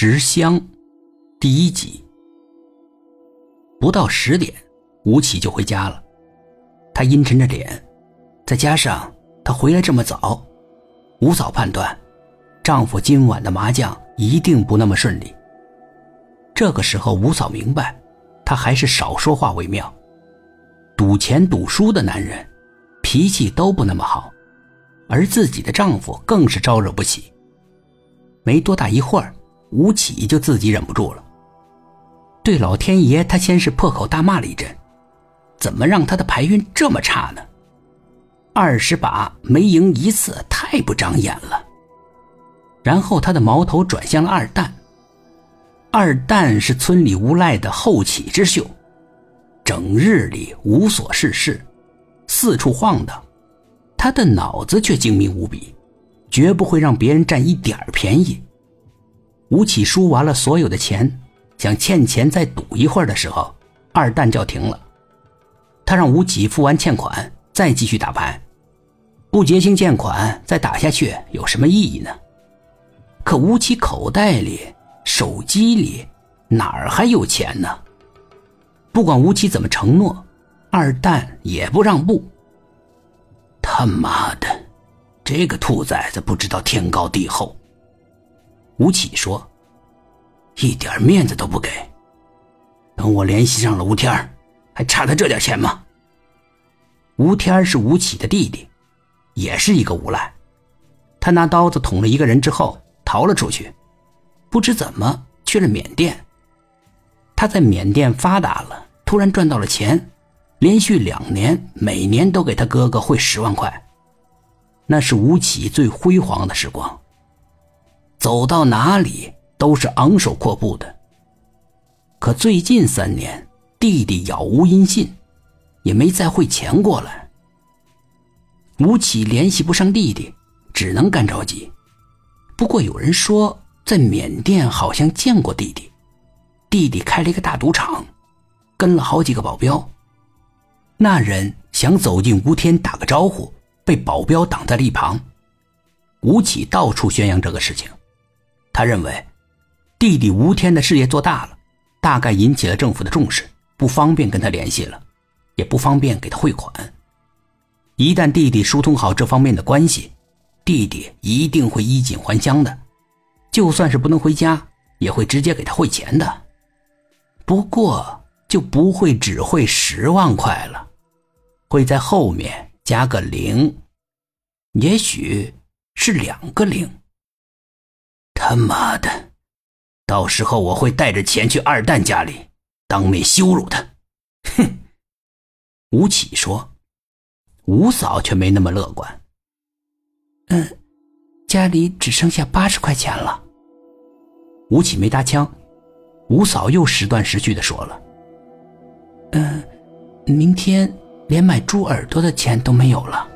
十香，第一集。不到十点，吴起就回家了。他阴沉着脸，再加上他回来这么早，吴嫂判断，丈夫今晚的麻将一定不那么顺利。这个时候，吴嫂明白，他还是少说话为妙。赌钱赌输的男人，脾气都不那么好，而自己的丈夫更是招惹不起。没多大一会儿。吴起就自己忍不住了，对老天爷，他先是破口大骂了一阵，怎么让他的牌运这么差呢？二十把没赢一次，太不长眼了。然后他的矛头转向了二蛋。二蛋是村里无赖的后起之秀，整日里无所事事，四处晃荡，他的脑子却精明无比，绝不会让别人占一点便宜。吴起输完了所有的钱，想欠钱再赌一会儿的时候，二蛋叫停了。他让吴起付完欠款再继续打牌，不结清欠款再打下去有什么意义呢？可吴起口袋里、手机里哪儿还有钱呢？不管吴起怎么承诺，二蛋也不让步。他妈的，这个兔崽子不知道天高地厚。吴起说：“一点面子都不给。等我联系上了吴天还差他这点钱吗？”吴天是吴起的弟弟，也是一个无赖。他拿刀子捅了一个人之后逃了出去，不知怎么去了缅甸。他在缅甸发达了，突然赚到了钱，连续两年每年都给他哥哥汇十万块，那是吴起最辉煌的时光。走到哪里都是昂首阔步的。可最近三年，弟弟杳无音信，也没再汇钱过来。吴起联系不上弟弟，只能干着急。不过有人说，在缅甸好像见过弟弟，弟弟开了一个大赌场，跟了好几个保镖。那人想走进吴天打个招呼，被保镖挡在了一旁。吴起到处宣扬这个事情。他认为，弟弟吴天的事业做大了，大概引起了政府的重视，不方便跟他联系了，也不方便给他汇款。一旦弟弟疏通好这方面的关系，弟弟一定会衣锦还乡的，就算是不能回家，也会直接给他汇钱的。不过就不会只汇十万块了，会在后面加个零，也许是两个零。他妈的！到时候我会带着钱去二蛋家里，当面羞辱他。哼！吴起说。吴嫂却没那么乐观。嗯，家里只剩下八十块钱了。吴起没搭腔。吴嫂又时断时续的说了：“嗯，明天连买猪耳朵的钱都没有了。”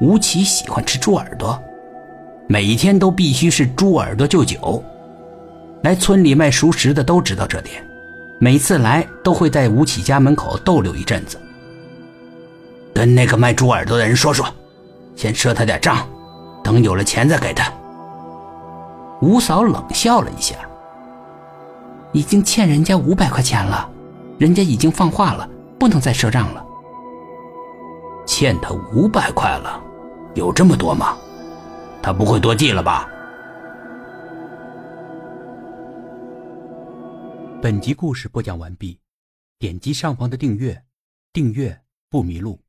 吴起喜欢吃猪耳朵。每天都必须是猪耳朵就酒，来村里卖熟食的都知道这点，每次来都会在吴起家门口逗留一阵子，跟那个卖猪耳朵的人说说，先赊他点账，等有了钱再给他。吴嫂冷笑了一下，已经欠人家五百块钱了，人家已经放话了，不能再赊账了。欠他五百块了，有这么多吗？他不会多记了吧？本集故事播讲完毕，点击上方的订阅，订阅不迷路。